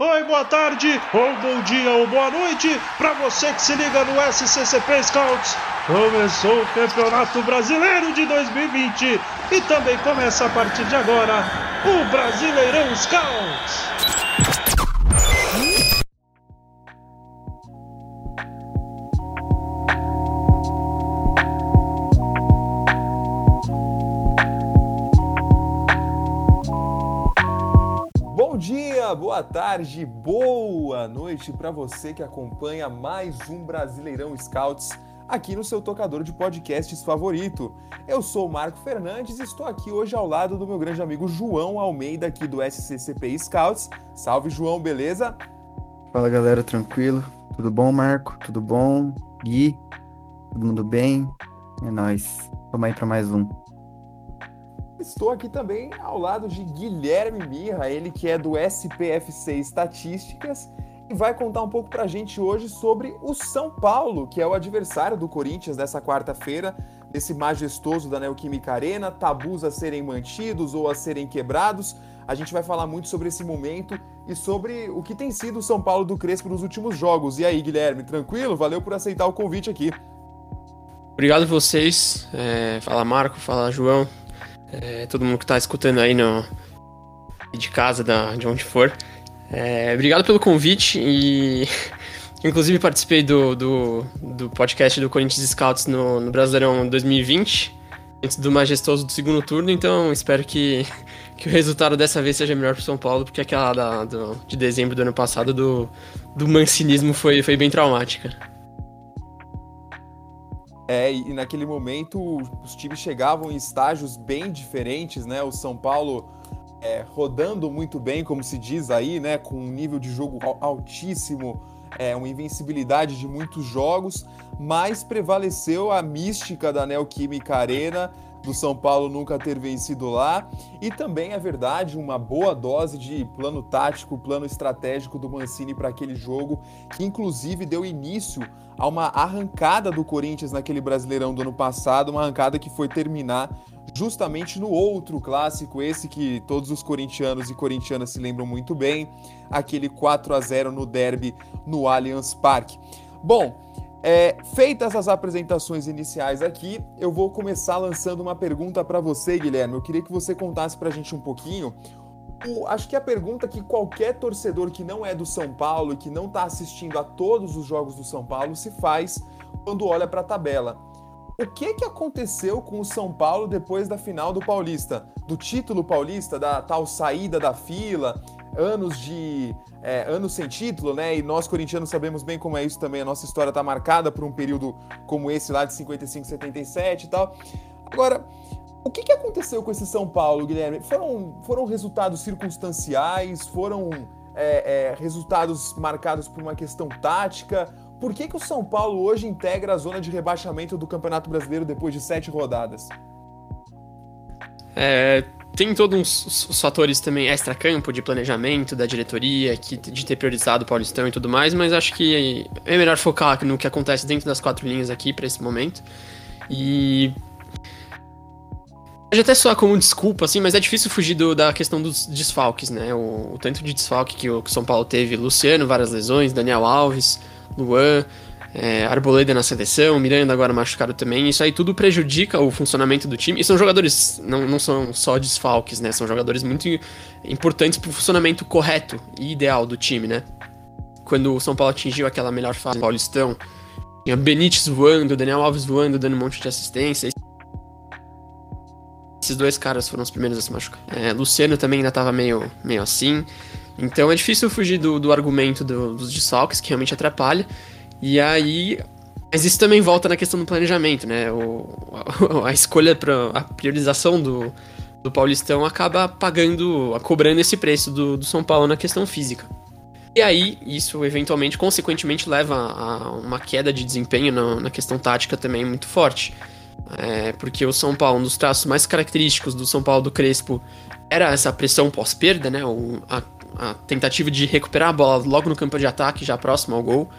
Oi, boa tarde, ou bom dia, ou boa noite, para você que se liga no SCCP Scouts. Começou o Campeonato Brasileiro de 2020 e também começa a partir de agora o Brasileirão Scouts. Boa tarde, boa noite para você que acompanha mais um Brasileirão Scouts aqui no seu tocador de podcasts favorito. Eu sou o Marco Fernandes e estou aqui hoje ao lado do meu grande amigo João Almeida aqui do SCCP Scouts. Salve João, beleza? Fala galera, tranquilo? Tudo bom, Marco? Tudo bom? Gui? Todo mundo bem? É nóis. Vamos aí para mais um. Estou aqui também ao lado de Guilherme Mirra, ele que é do SPFC Estatísticas e vai contar um pouco para a gente hoje sobre o São Paulo, que é o adversário do Corinthians dessa quarta-feira, desse majestoso da Neoquímica Arena, tabus a serem mantidos ou a serem quebrados. A gente vai falar muito sobre esse momento e sobre o que tem sido o São Paulo do Crespo nos últimos jogos. E aí, Guilherme, tranquilo? Valeu por aceitar o convite aqui. Obrigado a vocês. É, fala Marco, fala João é, todo mundo que está escutando aí no, de casa, da, de onde for. É, obrigado pelo convite e inclusive participei do, do, do, podcast do Corinthians Scouts no, no Brasileirão 2020, antes do majestoso do segundo turno, então espero que, que o resultado dessa vez seja melhor para São Paulo, porque aquela da, do, de dezembro do ano passado do, do mancinismo foi, foi bem traumática. É, e naquele momento os times chegavam em estágios bem diferentes, né? O São Paulo é, rodando muito bem, como se diz aí, né? Com um nível de jogo altíssimo, é, uma invencibilidade de muitos jogos, mas prevaleceu a mística da Neoquímica Arena, do São Paulo nunca ter vencido lá, e também é verdade uma boa dose de plano tático, plano estratégico do Mancini para aquele jogo, que inclusive deu início a uma arrancada do Corinthians naquele Brasileirão do ano passado, uma arrancada que foi terminar justamente no outro clássico, esse que todos os corintianos e corintianas se lembram muito bem, aquele 4 a 0 no derby no Allianz Parque. Bom, é, feitas as apresentações iniciais aqui, eu vou começar lançando uma pergunta para você, Guilherme. Eu queria que você contasse para a gente um pouquinho. O, acho que a pergunta que qualquer torcedor que não é do São Paulo e que não está assistindo a todos os jogos do São Paulo se faz quando olha para a tabela. O que, que aconteceu com o São Paulo depois da final do Paulista? Do título paulista, da tal saída da fila, anos de é, anos sem título, né? E nós corintianos sabemos bem como é isso também. A nossa história está marcada por um período como esse lá de 55, 77 e tal. Agora, o que, que aconteceu com esse São Paulo, Guilherme? Foram, foram resultados circunstanciais? Foram é, é, resultados marcados por uma questão tática? Por que, que o São Paulo hoje integra a zona de rebaixamento do Campeonato Brasileiro depois de sete rodadas? É, tem todos uns, uns fatores também extra-campo de planejamento da diretoria, que, de ter priorizado o Paulistão e tudo mais, mas acho que é melhor focar no que acontece dentro das quatro linhas aqui para esse momento. E. Pode até soar como desculpa, assim, mas é difícil fugir do, da questão dos desfalques, né? O, o tanto de desfalque que o, que o São Paulo teve: Luciano, várias lesões, Daniel Alves, Luan é, Arboleda na seleção, Miranda agora machucado também. Isso aí tudo prejudica o funcionamento do time. E são jogadores, não, não são só desfalques, né? São jogadores muito importantes para o funcionamento correto e ideal do time, né? Quando o São Paulo atingiu aquela melhor fase do Paulistão, tinha Benítez voando, Daniel Alves voando, dando um monte de assistência. Esses dois caras foram os primeiros a se machucar. É, Luciano também ainda estava meio, meio assim. Então é difícil fugir do, do argumento do, dos desfalques, que realmente atrapalha. E aí. Mas isso também volta na questão do planejamento, né? O, a, a escolha para a priorização do, do Paulistão acaba pagando, cobrando esse preço do, do São Paulo na questão física. E aí, isso eventualmente, consequentemente, leva a uma queda de desempenho na, na questão tática também muito forte. É, porque o São Paulo, um dos traços mais característicos do São Paulo do Crespo, era essa pressão pós-perda, né? O, a, a, tentativa de recuperar a bola logo no campo de ataque, já próximo ao gol.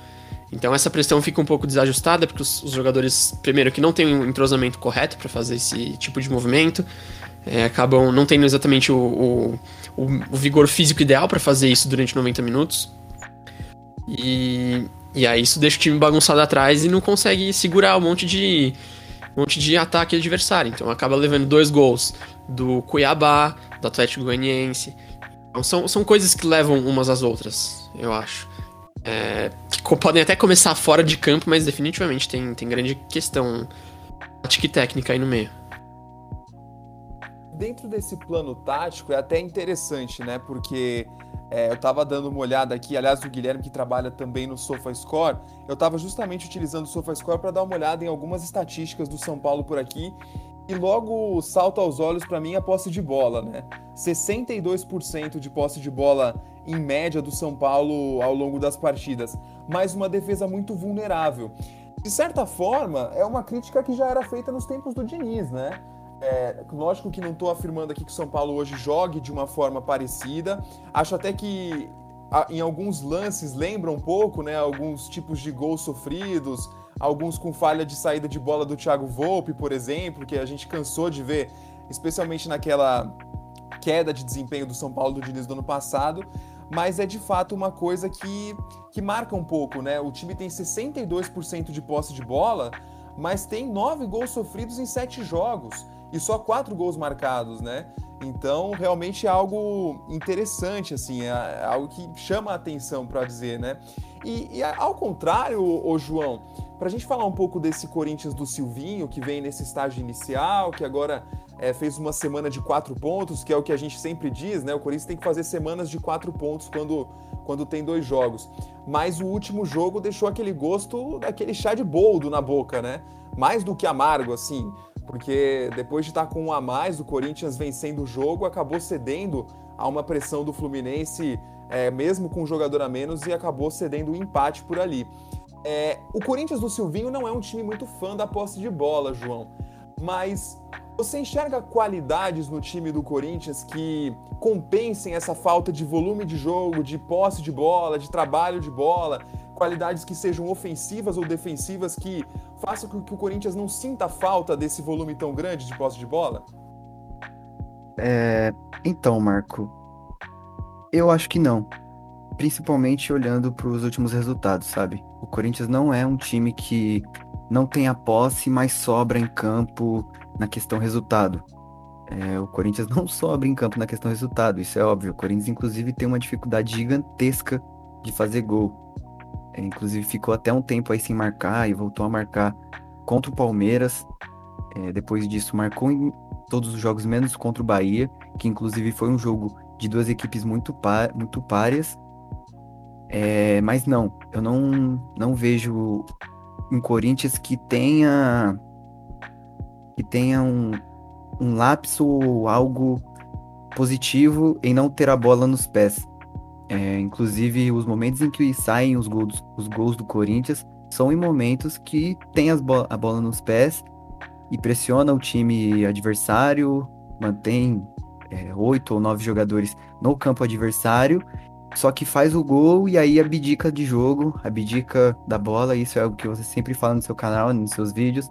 Então essa pressão fica um pouco desajustada, porque os, os jogadores, primeiro, que não têm um entrosamento correto para fazer esse tipo de movimento, é, acabam não tendo exatamente o, o, o, o vigor físico ideal para fazer isso durante 90 minutos. E, e aí isso deixa o time bagunçado atrás e não consegue segurar um monte de, um monte de ataque adversário. Então acaba levando dois gols do Cuiabá, do Atlético Goianiense. Então são, são coisas que levam umas às outras, eu acho. É, que podem até começar fora de campo, mas definitivamente tem, tem grande questão tática e técnica aí no meio. Dentro desse plano tático é até interessante, né? Porque é, eu estava dando uma olhada aqui, aliás, o Guilherme que trabalha também no SofaScore, eu estava justamente utilizando o SofaScore para dar uma olhada em algumas estatísticas do São Paulo por aqui e logo salta aos olhos para mim a posse de bola, né? 62% de posse de bola em média do São Paulo ao longo das partidas, mas uma defesa muito vulnerável. De certa forma, é uma crítica que já era feita nos tempos do Diniz, né? É, lógico que não estou afirmando aqui que o São Paulo hoje jogue de uma forma parecida. Acho até que em alguns lances lembra um pouco, né? Alguns tipos de gols sofridos, alguns com falha de saída de bola do Thiago Volpe, por exemplo, que a gente cansou de ver, especialmente naquela queda de desempenho do São Paulo do Diniz do ano passado, mas é de fato uma coisa que, que marca um pouco, né? O time tem 62% de posse de bola, mas tem nove gols sofridos em sete jogos e só quatro gols marcados, né? Então, realmente é algo interessante, assim, é, é algo que chama a atenção, para dizer, né? E, e, ao contrário, o João, para a gente falar um pouco desse Corinthians do Silvinho, que vem nesse estágio inicial, que agora é, fez uma semana de quatro pontos, que é o que a gente sempre diz, né? O Corinthians tem que fazer semanas de quatro pontos quando, quando tem dois jogos. Mas o último jogo deixou aquele gosto daquele chá de boldo na boca, né? Mais do que amargo, assim porque depois de estar com um a mais, o Corinthians vencendo o jogo, acabou cedendo a uma pressão do Fluminense, é, mesmo com um jogador a menos, e acabou cedendo o um empate por ali. É, o Corinthians do Silvinho não é um time muito fã da posse de bola, João, mas você enxerga qualidades no time do Corinthians que compensem essa falta de volume de jogo, de posse de bola, de trabalho de bola, qualidades que sejam ofensivas ou defensivas que façam com que o Corinthians não sinta falta desse volume tão grande de posse de bola? É, então, Marco, eu acho que não. Principalmente olhando para os últimos resultados, sabe? O Corinthians não é um time que não tem a posse, mas sobra em campo na questão resultado. É, o Corinthians não sobra em campo na questão resultado, isso é óbvio. O Corinthians, inclusive, tem uma dificuldade gigantesca de fazer gol. É, inclusive ficou até um tempo aí sem marcar e voltou a marcar contra o Palmeiras. É, depois disso, marcou em todos os jogos, menos contra o Bahia, que inclusive foi um jogo de duas equipes muito, muito páreas. É, mas não, eu não, não vejo um Corinthians que tenha que tenha um, um lapso ou algo positivo em não ter a bola nos pés. É, inclusive, os momentos em que saem os gols, os gols do Corinthians são em momentos que tem bo a bola nos pés e pressiona o time adversário, mantém é, oito ou nove jogadores no campo adversário, só que faz o gol e aí abdica de jogo, abdica da bola, isso é algo que você sempre fala no seu canal, nos seus vídeos,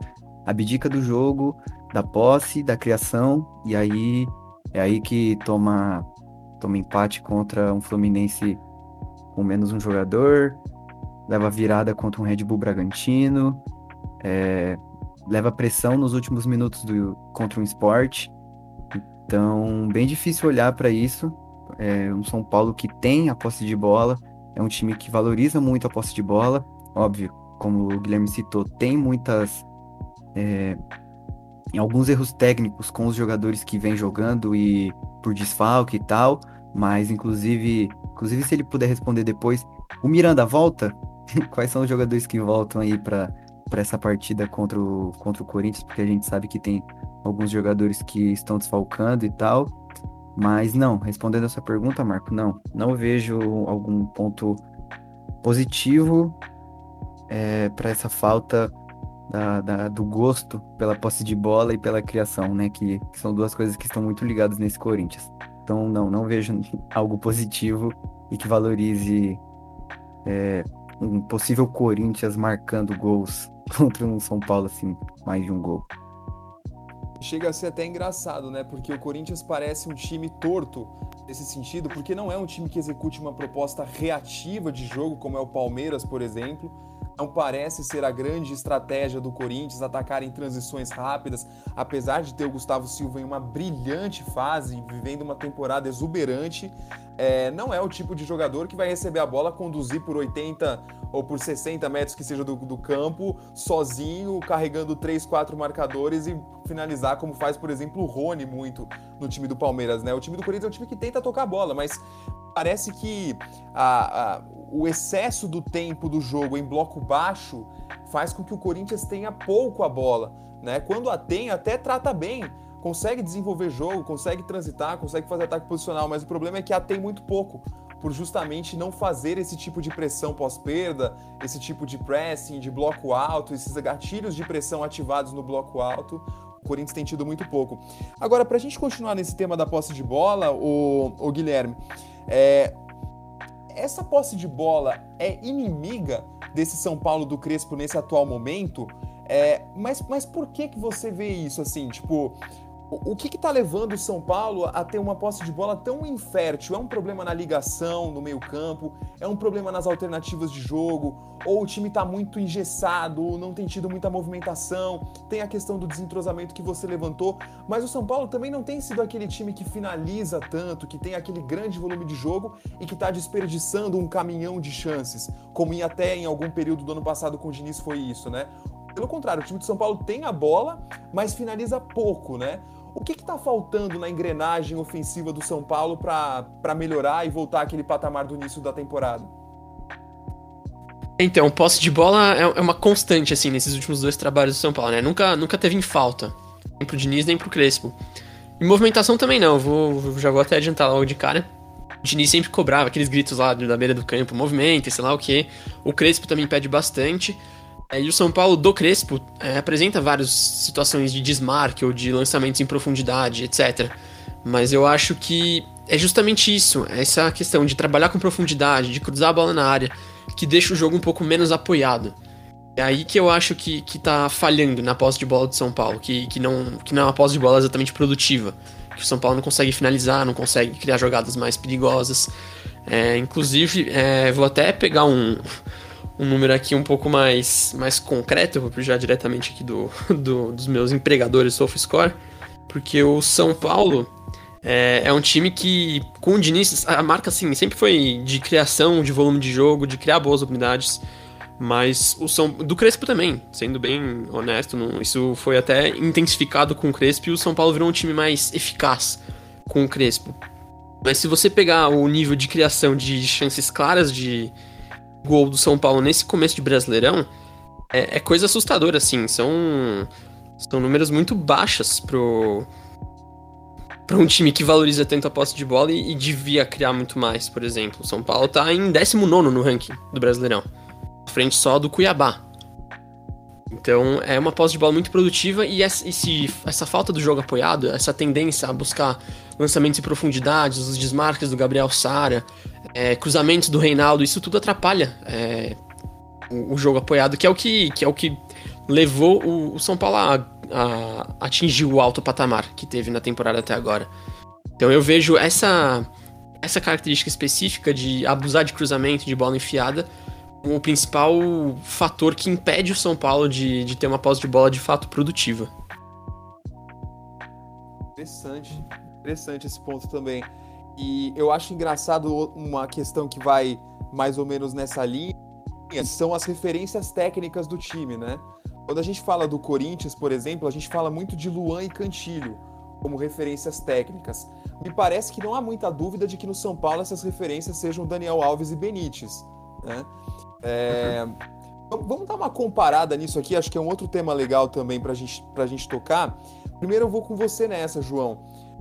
abdica do jogo, da posse, da criação, e aí é aí que toma toma empate contra um Fluminense com menos um jogador, leva virada contra um Red Bull Bragantino, é, leva pressão nos últimos minutos do, contra um esporte. Então, bem difícil olhar para isso. É um São Paulo que tem a posse de bola, é um time que valoriza muito a posse de bola. Óbvio, como o Guilherme citou, tem muitas. É, alguns erros técnicos com os jogadores que vêm jogando e por desfalque e tal, mas inclusive, inclusive se ele puder responder depois, o Miranda volta? Quais são os jogadores que voltam aí para para essa partida contra o, contra o Corinthians, porque a gente sabe que tem alguns jogadores que estão desfalcando e tal. Mas não, respondendo essa pergunta, Marco, não, não vejo algum ponto positivo é, para essa falta da, da, do gosto pela posse de bola e pela criação, né? Que, que, são duas coisas que estão muito ligadas nesse Corinthians. Então, não, não vejo algo positivo e que valorize é, um possível Corinthians marcando gols contra um São Paulo, assim, mais de um gol. Chega a ser até engraçado, né? Porque o Corinthians parece um time torto nesse sentido, porque não é um time que execute uma proposta reativa de jogo, como é o Palmeiras, por exemplo. Não parece ser a grande estratégia do Corinthians atacar em transições rápidas, apesar de ter o Gustavo Silva em uma brilhante fase, vivendo uma temporada exuberante. É, não é o tipo de jogador que vai receber a bola, conduzir por 80 ou por 60 metros que seja do, do campo, sozinho, carregando 3, 4 marcadores e finalizar, como faz, por exemplo, o Rony muito no time do Palmeiras. Né? O time do Corinthians é um time que tenta tocar a bola, mas parece que a, a, o excesso do tempo do jogo em bloco baixo faz com que o Corinthians tenha pouco a bola. Né? Quando a tem, até trata bem, consegue desenvolver jogo, consegue transitar, consegue fazer ataque posicional, mas o problema é que a tem muito pouco, por justamente não fazer esse tipo de pressão pós-perda, esse tipo de pressing, de bloco alto, esses gatilhos de pressão ativados no bloco alto. O Corinthians tem tido muito pouco. Agora, para a gente continuar nesse tema da posse de bola, o, o Guilherme, é, essa posse de bola é inimiga desse São Paulo do Crespo nesse atual momento? É, mas, mas por que que você vê isso assim? Tipo, o que está levando o São Paulo a ter uma posse de bola tão infértil? É um problema na ligação, no meio-campo? É um problema nas alternativas de jogo? Ou o time está muito engessado, não tem tido muita movimentação? Tem a questão do desentrosamento que você levantou, mas o São Paulo também não tem sido aquele time que finaliza tanto, que tem aquele grande volume de jogo e que está desperdiçando um caminhão de chances, como ia até em algum período do ano passado com o Diniz foi isso, né? Pelo contrário, o time de São Paulo tem a bola, mas finaliza pouco, né? O que está faltando na engrenagem ofensiva do São Paulo para melhorar e voltar àquele patamar do início da temporada? Então, posse de bola é, é uma constante, assim, nesses últimos dois trabalhos do São Paulo, né? Nunca, nunca teve em falta. Nem pro Diniz, nem pro Crespo. E movimentação também não, vou, já vou até adiantar logo de cara. O Diniz sempre cobrava aqueles gritos lá da beira do campo, movimento, sei lá o que. O Crespo também pede bastante. É, e o São Paulo do Crespo é, apresenta várias situações de desmarque ou de lançamentos em profundidade, etc. Mas eu acho que é justamente isso, essa questão de trabalhar com profundidade, de cruzar a bola na área, que deixa o jogo um pouco menos apoiado. É aí que eu acho que, que tá falhando na posse de bola do São Paulo, que, que, não, que não é uma posse de bola exatamente produtiva. Que o São Paulo não consegue finalizar, não consegue criar jogadas mais perigosas. É, inclusive, é, vou até pegar um, um número aqui um pouco mais, mais concreto, vou puxar diretamente aqui do, do, dos meus empregadores SofaScore, porque o São Paulo é, é, um time que, com o Diniz, a marca assim, sempre foi de criação, de volume de jogo, de criar boas oportunidades, mas o São do Crespo também, sendo bem honesto, não, isso foi até intensificado com o Crespo e o São Paulo virou um time mais eficaz com o Crespo. Mas se você pegar o nível de criação de chances claras de, gol do São Paulo nesse começo de Brasileirão é, é coisa assustadora, assim. São, são números muito baixos pro, para um time que valoriza tanto a posse de bola e, e, devia criar muito mais, por exemplo. O São Paulo tá em 19 no ranking do Brasileirão, frente só do Cuiabá. Então é uma posse de bola muito produtiva e esse, essa falta do jogo apoiado, essa tendência a buscar lançamentos em profundidades, os desmarques do Gabriel Sara, é, cruzamentos do Reinaldo, isso tudo atrapalha é, o, o, jogo apoiado, que é o que, que, é o que levou o, o São Paulo a, a, atingir o alto patamar que teve na temporada até agora. Então eu vejo essa, essa característica específica de abusar de cruzamento, de bola enfiada, o principal fator que impede o São Paulo de, de ter uma posse de bola de fato produtiva. Interessante, interessante esse ponto também. E eu acho engraçado uma questão que vai mais ou menos nessa linha, são as referências técnicas do time, né? Quando a gente fala do Corinthians, por exemplo, a gente fala muito de Luan e Cantilho como referências técnicas. Me parece que não há muita dúvida de que no São Paulo essas referências sejam Daniel Alves e Benítez, né? É... Vamos dar uma comparada nisso aqui, acho que é um outro tema legal também para gente, a gente tocar. Primeiro eu vou com você nessa, João.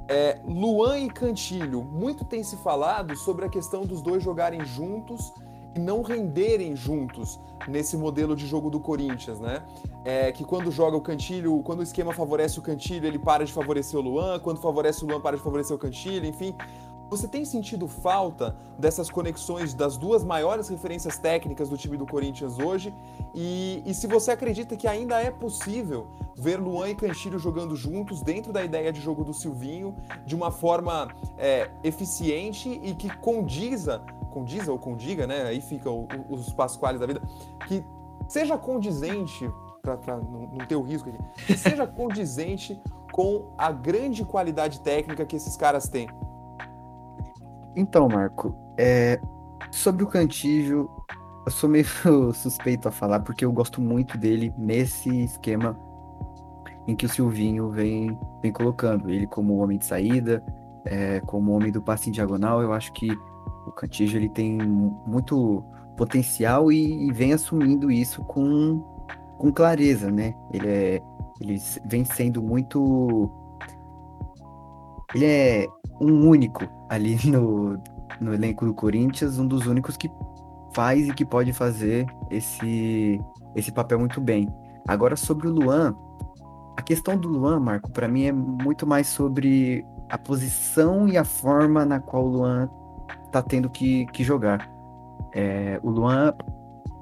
É, Luan e Cantilho, muito tem se falado sobre a questão dos dois jogarem juntos e não renderem juntos nesse modelo de jogo do Corinthians, né? É, que quando joga o Cantilho, quando o esquema favorece o Cantilho, ele para de favorecer o Luan, quando favorece o Luan, para de favorecer o Cantilho, enfim. Você tem sentido falta dessas conexões das duas maiores referências técnicas do time do Corinthians hoje? E, e se você acredita que ainda é possível ver Luan e Cantilho jogando juntos dentro da ideia de jogo do Silvinho de uma forma é, eficiente e que condiza, condiza ou condiga, né? Aí fica o, o, os pasquales da vida, que seja condizente, para não, ter o risco aqui, que seja condizente com a grande qualidade técnica que esses caras têm. Então, Marco, é, sobre o Cantígio, eu sou meio suspeito a falar, porque eu gosto muito dele nesse esquema em que o Silvinho vem, vem colocando. Ele como homem de saída, é, como homem do passe em diagonal, eu acho que o Cantígio ele tem muito potencial e, e, vem assumindo isso com, com clareza, né? Ele, é, ele vem sendo muito... Ele é um único ali no, no elenco do Corinthians, um dos únicos que faz e que pode fazer esse, esse papel muito bem. Agora, sobre o Luan, a questão do Luan, Marco, para mim é muito mais sobre a posição e a forma na qual o Luan tá tendo que, que jogar. É, o Luan,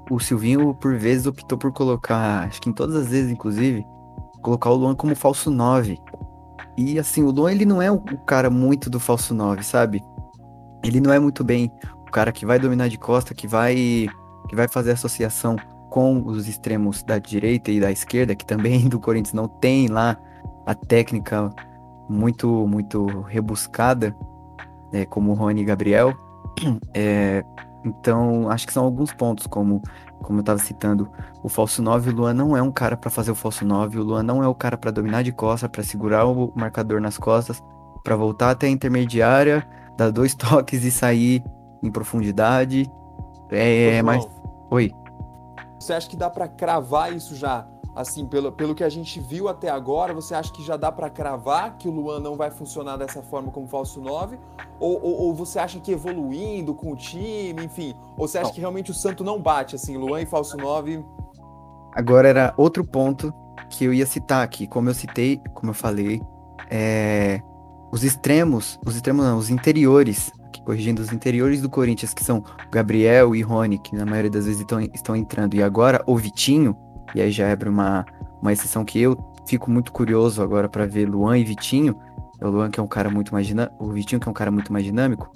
o Silvinho, por vezes, optou por colocar, acho que em todas as vezes, inclusive, colocar o Luan como falso 9. E assim, o Luan ele não é o cara muito do falso 9, sabe? Ele não é muito bem o cara que vai dominar de costa, que vai que vai fazer associação com os extremos da direita e da esquerda, que também do Corinthians não tem lá a técnica muito muito rebuscada, né, como o Rony e Gabriel. É, então, acho que são alguns pontos, como como eu estava citando, o falso 9, o Luan não é um cara para fazer o falso 9, o Luan não é o cara para dominar de costa, para segurar o marcador nas costas, para voltar até a intermediária, dar dois toques e sair em profundidade. É, é mais. Oi. Você acha que dá para cravar isso já? Assim, pelo, pelo que a gente viu até agora, você acha que já dá para cravar que o Luan não vai funcionar dessa forma como falso 9? Ou, ou, ou, você acha que evoluindo com o time, enfim? Ou você acha não. que realmente o Santo não bate, assim, Luan e falso 9? Agora era outro ponto que eu ia citar aqui. Como eu citei, como eu falei, é... os extremos, os extremos não, os interiores, aqui corrigindo, os interiores do Corinthians, que são Gabriel e Rony, que na maioria das vezes estão, estão entrando, e agora o Vitinho e aí já abre uma, uma exceção que eu fico muito curioso agora para ver Luan e Vitinho. O Luan que é um cara muito mais dinâmico, o Vitinho que é um cara muito mais dinâmico.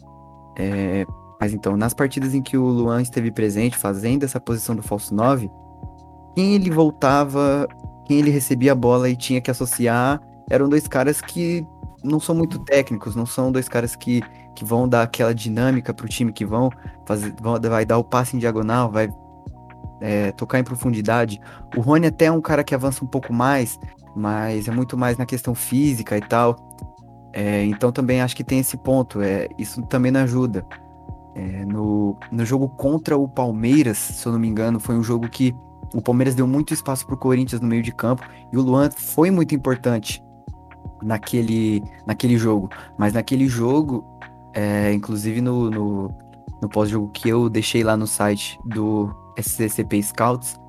É... Mas então, nas partidas em que o Luan esteve presente, fazendo essa posição do falso 9, quem ele voltava, quem ele recebia a bola e tinha que associar, eram dois caras que não são muito técnicos, não são dois caras que, que vão dar aquela dinâmica pro time, que vão fazer, vão, vai dar o passe em diagonal, vai é, tocar em profundidade. O Rony até é um cara que avança um pouco mais, mas é muito mais na questão física e tal. É, então também acho que tem esse ponto. É, isso também não ajuda. É, no, no jogo contra o Palmeiras, se eu não me engano, foi um jogo que o Palmeiras deu muito espaço para o Corinthians no meio de campo e o Luan foi muito importante naquele, naquele jogo. Mas naquele jogo, é, inclusive no, no, no pós-jogo que eu deixei lá no site do SCCP Scouts,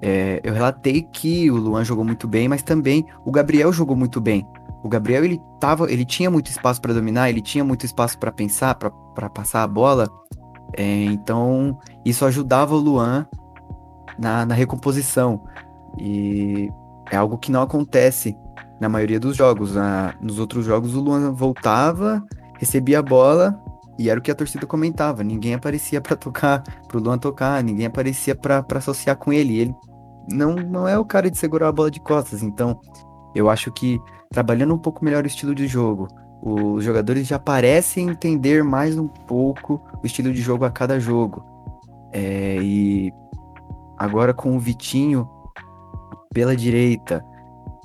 é, eu relatei que o Luan jogou muito bem, mas também o Gabriel jogou muito bem. O Gabriel ele tava, ele tinha muito espaço para dominar, ele tinha muito espaço para pensar, para passar a bola. É, então isso ajudava o Luan na, na recomposição e é algo que não acontece na maioria dos jogos. Na, nos outros jogos o Luan voltava, recebia a bola e era o que a torcida comentava. Ninguém aparecia para tocar, pro Luan tocar, ninguém aparecia para associar com ele. Ele não, não é o cara de segurar a bola de costas. Então, eu acho que trabalhando um pouco melhor o estilo de jogo, os jogadores já parecem entender mais um pouco o estilo de jogo a cada jogo. É, e agora com o Vitinho pela direita,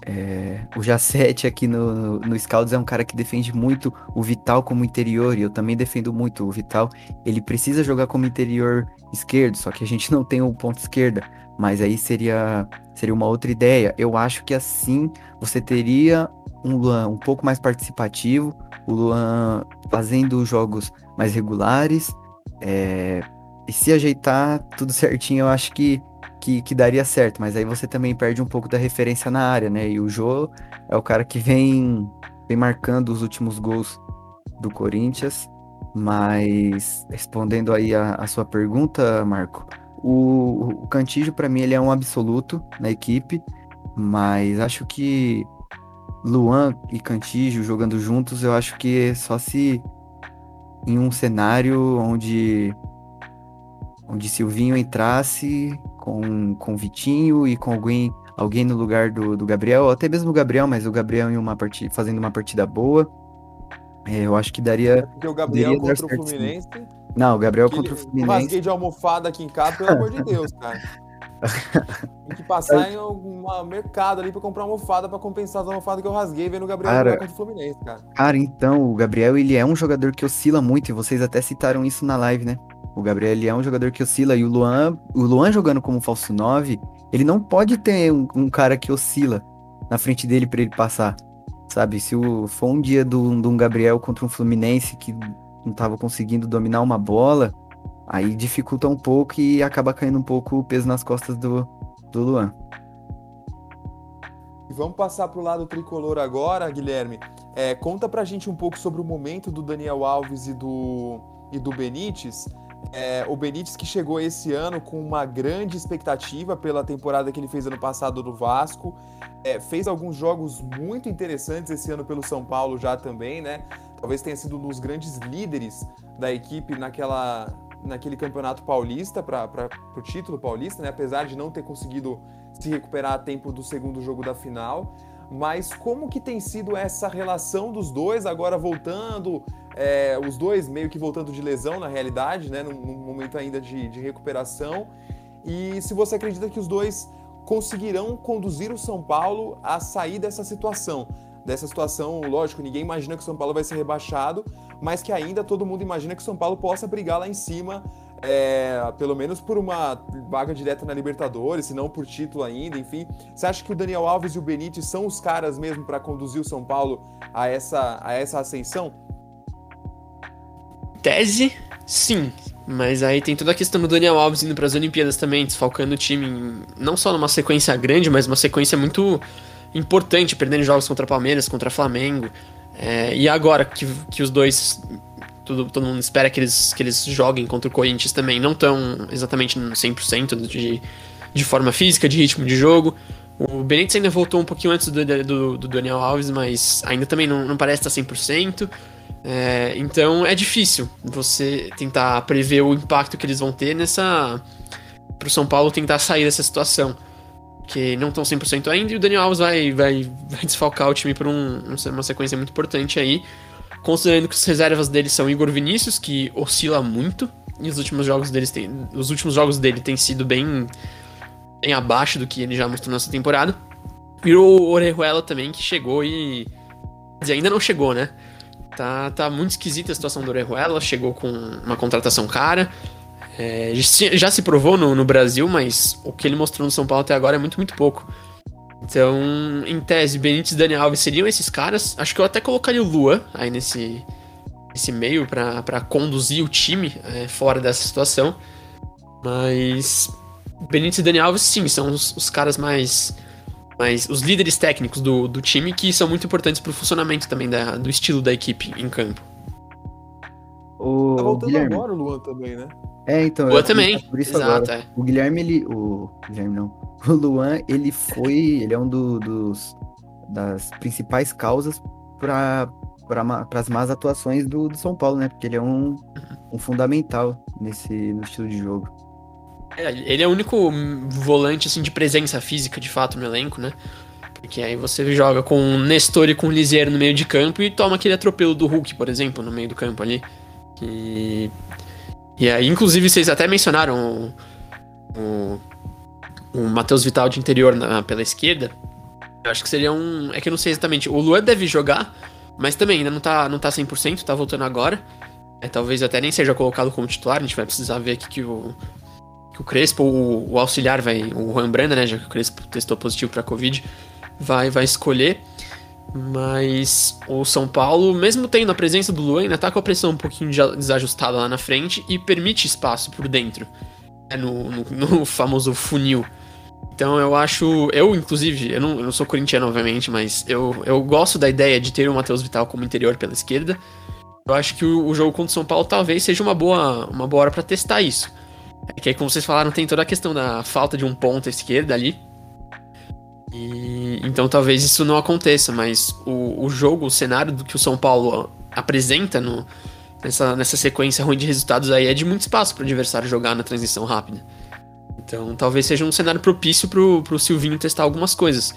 é, o Jacete aqui no, no Scouts é um cara que defende muito o Vital como interior, e eu também defendo muito o Vital. Ele precisa jogar como interior esquerdo, só que a gente não tem o um ponto esquerda. Mas aí seria, seria uma outra ideia. Eu acho que assim você teria um Luan um pouco mais participativo, o Luan fazendo jogos mais regulares. É, e se ajeitar tudo certinho, eu acho que que, que daria certo, mas aí você também perde um pouco da referência na área, né? E o Jô é o cara que vem, vem marcando os últimos gols do Corinthians. Mas respondendo aí a, a sua pergunta, Marco, o, o Cantígio para mim ele é um absoluto na equipe, mas acho que Luan e Cantígio jogando juntos, eu acho que só se em um cenário onde onde Silvinho entrasse com, com Vitinho e com alguém alguém no lugar do, do Gabriel, até mesmo o Gabriel, mas o Gabriel em uma partida, fazendo uma partida boa. É, eu acho que daria. Porque o Gabriel contra o Fluminense. Sim. Não, o Gabriel contra o Fluminense. Rasguei de almofada aqui em casa, pelo amor de Deus, cara. Tem que passar em algum mercado ali pra comprar almofada pra compensar as almofadas que eu rasguei vendo o Gabriel cara, contra o Fluminense, cara. Cara, então, o Gabriel, ele é um jogador que oscila muito, e vocês até citaram isso na live, né? O Gabriel, ele é um jogador que oscila, e o Luan, o Luan jogando como falso 9, ele não pode ter um, um cara que oscila na frente dele para ele passar. Sabe, se o, for um dia de um Gabriel contra um Fluminense que não tava conseguindo dominar uma bola, aí dificulta um pouco e acaba caindo um pouco o peso nas costas do, do Luan. Vamos passar para o lado tricolor agora, Guilherme. É, conta pra gente um pouco sobre o momento do Daniel Alves e do, e do Benítez. É, o Benítez que chegou esse ano com uma grande expectativa pela temporada que ele fez ano passado no Vasco. É, fez alguns jogos muito interessantes esse ano pelo São Paulo já também, né? Talvez tenha sido um dos grandes líderes da equipe naquela, naquele campeonato paulista, para o título paulista, né? Apesar de não ter conseguido se recuperar a tempo do segundo jogo da final. Mas como que tem sido essa relação dos dois agora voltando é, os dois meio que voltando de lesão na realidade, né, num, num momento ainda de, de, recuperação. E se você acredita que os dois conseguirão conduzir o São Paulo a sair dessa situação, dessa situação, lógico, ninguém imagina que o São Paulo vai ser rebaixado, mas que ainda todo mundo imagina que o São Paulo possa brigar lá em cima, é, pelo menos por uma vaga direta na Libertadores, se não por título ainda, enfim. Você acha que o Daniel Alves e o Benítez são os caras mesmo para conduzir o São Paulo a essa, a essa ascensão? tese, sim. Mas aí tem toda a questão do Daniel Alves indo para as Olimpíadas também, desfalcando o time, não só numa sequência grande, mas uma sequência muito importante, perdendo jogos contra Palmeiras, contra Flamengo. É, e agora que, que os dois, tudo, todo mundo espera que eles, que eles joguem contra o Corinthians também, não estão exatamente no 100% de, de forma física, de ritmo de jogo. O Benítez ainda voltou um pouquinho antes do, do, do Daniel Alves, mas ainda também não, não parece estar 100%. É, então é difícil você tentar prever o impacto que eles vão ter nessa. pro São Paulo tentar sair dessa situação. Que não estão 100% ainda e o Daniel Alves vai, vai, vai desfalcar o time por um, uma sequência muito importante aí. Considerando que as reservas dele são Igor Vinícius, que oscila muito, e os últimos jogos deles tem, os últimos jogos dele têm sido bem, bem abaixo do que ele já mostrou nessa temporada. E o Orejuela também, que chegou e. Quer dizer, ainda não chegou, né? Tá, tá muito esquisita a situação do Orejuela, chegou com uma contratação cara. É, já se provou no, no, Brasil, mas o que ele mostrou no São Paulo até agora é muito, muito pouco. Então, em tese, Benítez e Dani Alves seriam esses caras. Acho que eu até colocaria o Lua aí nesse, nesse meio para conduzir o time é, fora dessa situação. Mas Benítez e Dani Alves, sim, são os, os caras mais mas os líderes técnicos do, do time que são muito importantes para o funcionamento também da, do estilo da equipe em campo. O tá voltando Guilherme. agora o Luan também, né? É, então. Luan também. Por isso Exato, agora. É. O Guilherme, ele. O Guilherme não. O Luan, ele foi. Ele é um do, dos. Das principais causas para para as más atuações do, do São Paulo, né? Porque ele é um, um fundamental nesse no estilo de jogo. É, ele é o único volante assim de presença física de fato no elenco, né? Porque aí você joga com o Nestor e com o Lisiero no meio de campo e toma aquele atropelo do Hulk, por exemplo, no meio do campo ali. E, e aí, inclusive, vocês até mencionaram o, o Matheus Vital de interior na, pela esquerda. Eu acho que seria um. É que eu não sei exatamente. O Luan deve jogar, mas também ainda não tá, não tá 100%, tá voltando agora. É, talvez até nem seja colocado como titular, a gente vai precisar ver aqui que o, que o Crespo, o, o, auxiliar, vai, o Juan Branda, né, já que o Crespo testou positivo para Covid, vai, vai escolher. Mas o São Paulo, mesmo tendo a presença do Luan, ainda tá com a pressão um pouquinho desajustada lá na frente e permite espaço por dentro, né, no, no, no, famoso funil. Então eu acho. Eu, inclusive, eu não, eu não sou corintiano, obviamente, mas eu, eu gosto da ideia de ter o Matheus Vital como interior pela esquerda. Eu acho que o, o jogo contra o São Paulo talvez seja uma boa, uma boa hora para testar isso. É que aí, como vocês falaram, tem toda a questão da falta de um ponto à esquerda ali. E, então talvez isso não aconteça, mas o, o jogo, o cenário do que o São Paulo apresenta no, nessa, nessa sequência ruim de resultados aí é de muito espaço para o adversário jogar na transição rápida. Então talvez seja um cenário propício pro, pro Silvinho testar algumas coisas.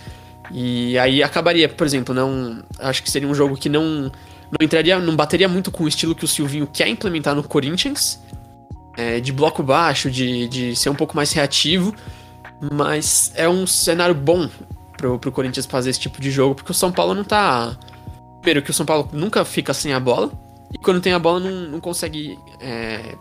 E aí acabaria, por exemplo, não. Acho que seria um jogo que não. Não entraria. Não bateria muito com o estilo que o Silvinho quer implementar no Corinthians. É, de bloco baixo, de, de ser um pouco mais reativo. Mas é um cenário bom pro, pro Corinthians fazer esse tipo de jogo, porque o São Paulo não tá. Primeiro, que o São Paulo nunca fica sem a bola. E quando tem a bola, não, não consegue é,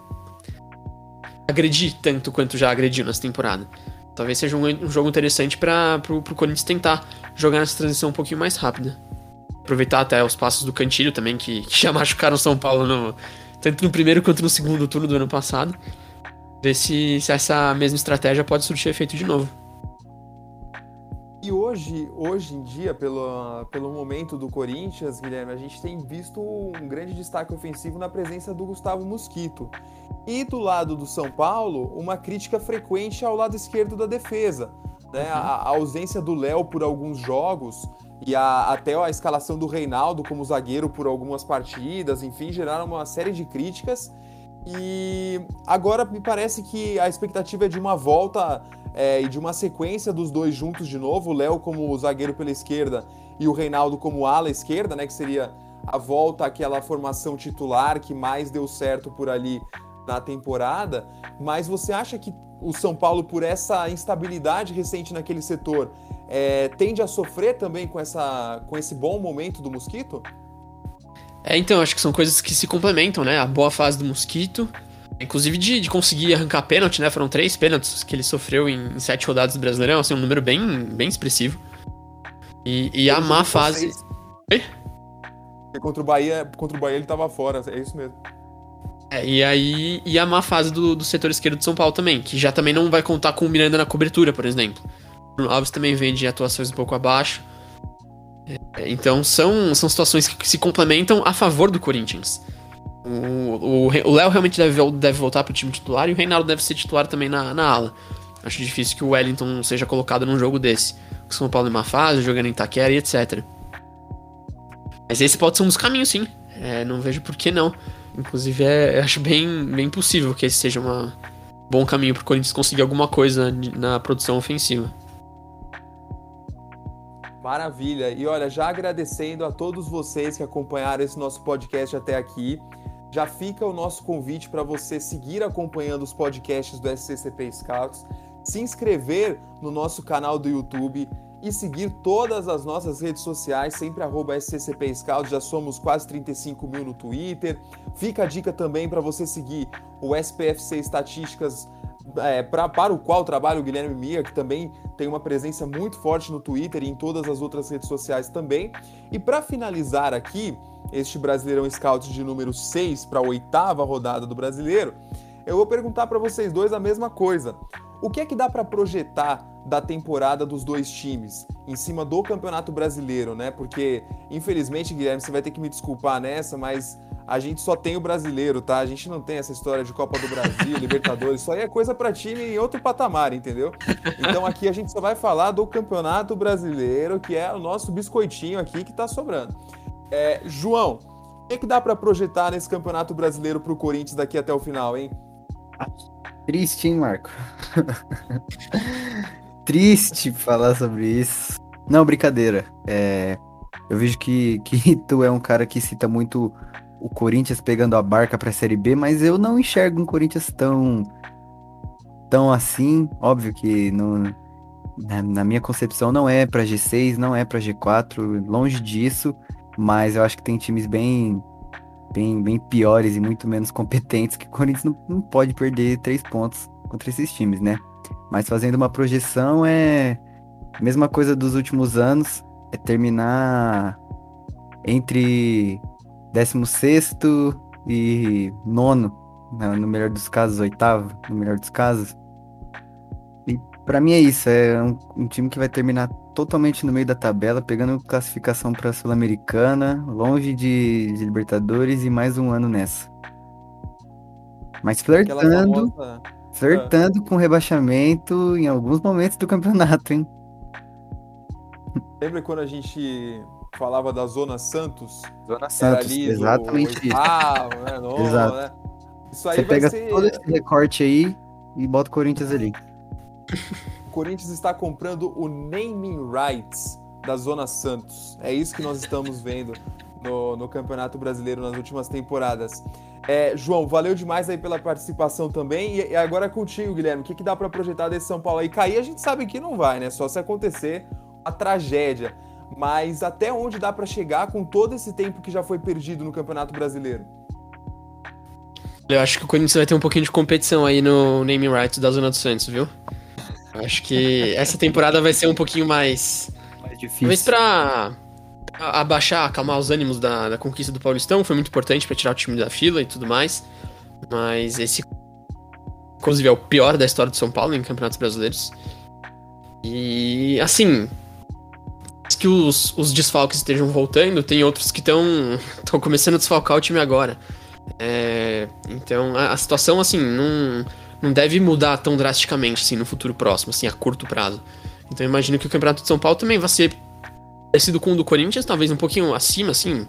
agredir tanto quanto já agrediu nessa temporada. Talvez seja um, um jogo interessante para pro, pro Corinthians tentar jogar nessa transição um pouquinho mais rápida. Aproveitar até os passos do Cantilho também, que, que já machucaram o São Paulo no, tanto no primeiro quanto no segundo turno do ano passado. Ver se, se essa mesma estratégia pode surtir efeito de novo. E hoje, hoje em dia, pelo, pelo momento do Corinthians, Guilherme, a gente tem visto um grande destaque ofensivo na presença do Gustavo Mosquito. E do lado do São Paulo, uma crítica frequente ao lado esquerdo da defesa. Né? Uhum. A, a, ausência do Léo por alguns jogos e a, até a escalação do Reinaldo como zagueiro por algumas partidas, enfim, geraram uma série de críticas. E agora me parece que a expectativa é de uma volta é, e de uma sequência dos dois juntos de novo, o Léo como zagueiro pela esquerda e o Reinaldo como ala esquerda, né, que seria a volta àquela formação titular que mais deu certo por ali na temporada, mas você acha que o São Paulo, por essa instabilidade recente naquele setor, é, tende a sofrer também com, essa, com esse bom momento do Mosquito? É, então, acho que são coisas que se complementam, né? A boa fase do Mosquito, inclusive de, de conseguir arrancar pênalti, né? Foram três pênaltis que ele sofreu em, em sete rodadas do Brasileirão, assim, um número bem, bem expressivo. E, e a má fase. Oi? Contra o Bahia, contra o Bahia ele tava fora, é isso mesmo. É, e aí, e a má fase do, do setor esquerdo de São Paulo também, que já também não vai contar com o Miranda na cobertura, por exemplo. O Bruno Alves também vem de atuações um pouco abaixo. É, então são, são situações que se complementam a favor do Corinthians. O Léo realmente deve, deve voltar para o time titular e o Reinaldo deve ser titular também na, na ala. Acho difícil que o Wellington seja colocado num jogo desse. O São Paulo em uma fase, jogando em Itaquera e etc. Mas esse pode ser um dos caminhos, sim. É, não vejo por que não. Inclusive, é, acho bem, bem possível que esse seja um bom caminho para o Corinthians conseguir alguma coisa na produção ofensiva. Maravilha. E olha, já agradecendo a todos vocês que acompanharam esse nosso podcast até aqui. Já fica o nosso convite para você seguir acompanhando os podcasts do SCCP Scouts, se inscrever no nosso canal do YouTube e seguir todas as nossas redes sociais, sempre arroba SCCP Scout, já somos quase 35 mil no Twitter. Fica a dica também para você seguir o SPFC Estatísticas, é, pra, para o qual trabalha o Guilherme Mia, que também tem uma presença muito forte no Twitter e em todas as outras redes sociais também. E para finalizar aqui, este Brasileirão Scout de número 6 para a oitava rodada do Brasileiro, eu vou perguntar para vocês dois a mesma coisa. O que é que dá para projetar da temporada dos dois times em cima do Campeonato Brasileiro, né? Porque, infelizmente, Guilherme, você vai ter que me desculpar nessa, mas a gente só tem o brasileiro, tá? A gente não tem essa história de Copa do Brasil, Libertadores, isso aí é coisa para time em outro patamar, entendeu? Então aqui a gente só vai falar do Campeonato Brasileiro, que é o nosso biscoitinho aqui que tá sobrando. É, João, o que, é que dá para projetar nesse Campeonato Brasileiro pro Corinthians daqui até o final, hein? Triste, hein, Marco? Triste falar sobre isso. Não, brincadeira. É, eu vejo que, que tu é um cara que cita muito o Corinthians pegando a barca pra Série B, mas eu não enxergo um Corinthians tão, tão assim. Óbvio que no, na, na minha concepção não é pra G6, não é pra G4, longe disso. Mas eu acho que tem times bem bem, bem piores e muito menos competentes que o Corinthians não, não pode perder três pontos contra esses times, né? Mas fazendo uma projeção é a mesma coisa dos últimos anos, é terminar entre 16 e nono, né? no melhor dos casos, oitavo, no melhor dos casos. E para mim é isso, é um, um time que vai terminar totalmente no meio da tabela, pegando classificação para Sul-Americana, longe de, de Libertadores e mais um ano nessa. Mas flertando, famosa... flertando com rebaixamento em alguns momentos do campeonato, hein? Lembra quando a gente falava da Zona Santos? Zona Santos, ali do exatamente isso. oitavo, né? Exato. né? Isso aí Você vai pega ser... todo esse recorte aí e bota o Corinthians ali. O Corinthians está comprando o naming rights da Zona Santos. É isso que nós estamos vendo no, no Campeonato Brasileiro nas últimas temporadas. É, João, valeu demais aí pela participação também. E, e agora é contigo, Guilherme. O que, que dá para projetar desse São Paulo aí? Cair a gente sabe que não vai, né? Só se acontecer a tragédia. Mas até onde dá para chegar com todo esse tempo que já foi perdido no Campeonato Brasileiro? Eu acho que o Corinthians vai ter um pouquinho de competição aí no naming rights da Zona do Santos, viu? Eu acho que essa temporada vai ser um pouquinho mais. Mais Talvez difícil. pra a- abaixar, acalmar os ânimos da, da conquista do Paulistão, foi muito importante pra tirar o time da fila e tudo mais. Mas esse, inclusive, é o pior da história de São Paulo em campeonatos brasileiros. E, assim, que os, os desfalques estejam voltando, tem outros que estão começando a desfalcar o time agora. É, então, a, a situação, assim, não, não deve mudar tão drasticamente, assim, no futuro próximo, assim, a curto prazo. Então, eu imagino que o Campeonato de São Paulo também vai ser parecido com o do Corinthians, talvez um pouquinho acima, assim,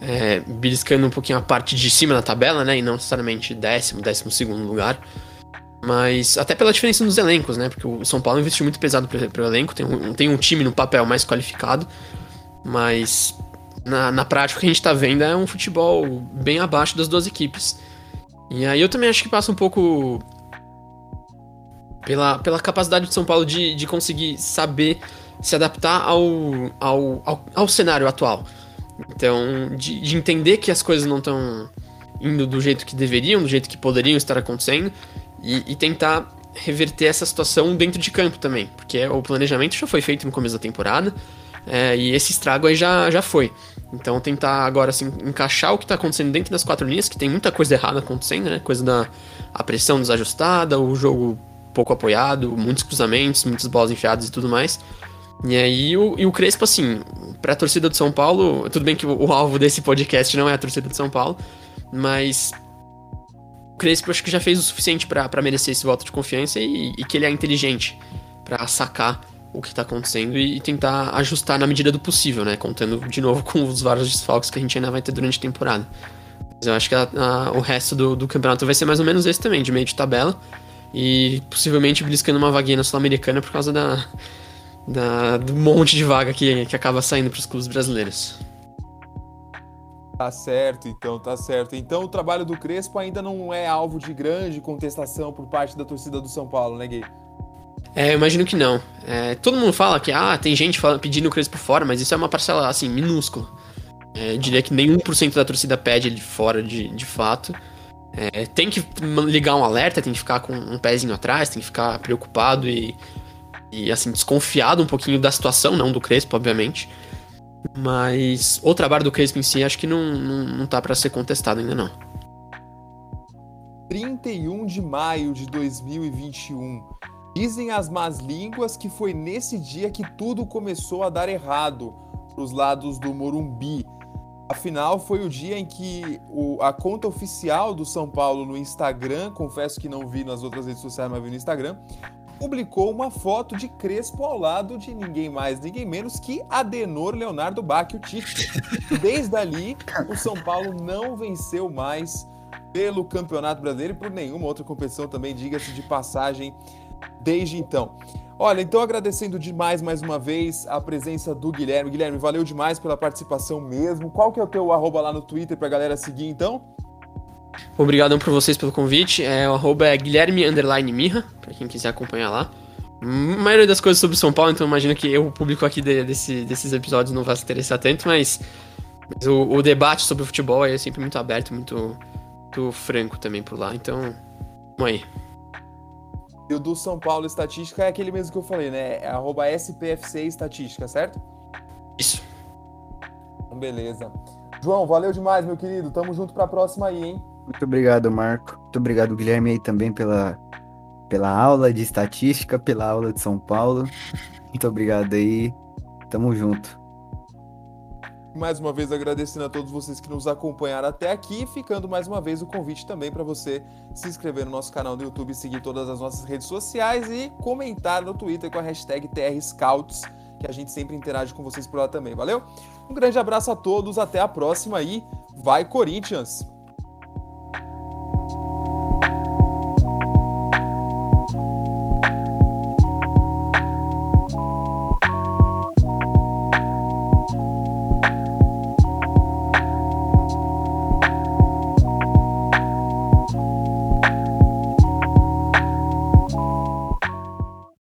é, beliscando um pouquinho a parte de cima na tabela, né, e não necessariamente décimo, décimo segundo lugar. Mas até pela diferença nos elencos, né? Porque o São Paulo investiu muito pesado pro, pro elenco, tem um, tem um time no papel mais qualificado, mas na, na prática o que a gente tá vendo é um futebol bem abaixo das duas equipes. E aí eu também acho que passa um pouco pela, pela capacidade do São Paulo de, de conseguir saber se adaptar ao, ao, ao, ao cenário atual. Então, de, de entender que as coisas não estão indo do jeito que deveriam, do jeito que poderiam estar acontecendo, e, e tentar reverter essa situação dentro de campo também, porque o planejamento já foi feito no começo da temporada é, e esse estrago aí já, já foi. Então tentar agora assim, encaixar o que está acontecendo dentro das quatro linhas, que tem muita coisa errada acontecendo, né? Coisa da a pressão desajustada, o jogo pouco apoiado, muitos cruzamentos, muitas bolas enfiadas e tudo mais. E aí o, e o Crespo, assim, pra torcida do São Paulo, tudo bem que o, o alvo desse podcast não é a torcida do São Paulo, mas Crespo acho que já fez o suficiente pra merecer esse voto de confiança e, e que ele é inteligente pra sacar o que tá acontecendo e, e tentar ajustar na medida do possível, né? Contando de novo com os vários desfalques que a gente ainda vai ter durante a temporada. Mas eu acho que a- a- o resto do, do campeonato vai ser mais ou menos esse também, de meio de tabela. E possivelmente beliscando uma vaguinha na Sul-Americana por causa da, da- do monte de vaga que, que acaba saindo pros clubes brasileiros. Tá certo, então, tá certo. Então o trabalho do Crespo ainda não é alvo de grande contestação por parte da torcida do São Paulo, né, Gui? É, eu imagino que não. É, todo mundo fala que ah, tem gente pedindo o Crespo fora, mas isso é uma parcela assim, minúscula. É, diria que nem 1% da torcida pede ele fora de, de fato. É, tem que ligar um alerta, tem que ficar com um pezinho atrás, tem que ficar preocupado e, e assim, desconfiado um pouquinho da situação, não do Crespo, obviamente. Mas o trabalho do Crespo em si acho que não, não, não tá pra ser contestado ainda não. 31 de maio de 2021. Dizem as más línguas que foi nesse dia que tudo começou a dar errado pros lados do Morumbi. Afinal, foi o dia em que o- a conta oficial do São Paulo no Instagram, confesso que não vi nas outras redes sociais, mas vi no Instagram, publicou uma foto de Crespo ao lado de ninguém mais, ninguém menos que Adenor Leonardo Bacchi, o Tite. Desde ali, o São Paulo não venceu mais pelo Campeonato Brasileiro e por nenhuma outra competição também, diga-se de passagem, desde então. Olha, então agradecendo demais mais uma vez a presença do Guilherme. Guilherme, valeu demais pela participação mesmo. Qual que é o teu arroba lá no Twitter pra galera seguir, então? Obrigadão por vocês pelo convite. É, o arroba é Guilherme Underline Mirra, pra quem quiser acompanhar lá. A maioria das coisas sobre São Paulo, então imagino que eu, o público aqui de- desse- desses episódios não vai se interessar tanto, mas, mas o, o debate sobre o futebol é sempre muito aberto, muito, muito franco também por lá. Então, vamos aí. E o do São Paulo Estatística é aquele mesmo que eu falei, né? É arroba SPFC Estatística, certo? Isso. Então, beleza. João, valeu demais, meu querido. Tamo junto pra próxima aí, hein? Muito obrigado, Marco. Muito obrigado, Guilherme, aí também pela, pela aula de estatística, pela aula de São Paulo. Muito obrigado aí. Tamo junto. Mais uma vez agradecendo a todos vocês que nos acompanharam até aqui, ficando mais uma vez o convite também para você se inscrever no nosso canal do YouTube, seguir todas as nossas redes sociais e comentar no Twitter com a hashtag TRScouts, que a gente sempre interage com vocês por lá também, valeu? Um grande abraço a todos, até a próxima e vai Corinthians!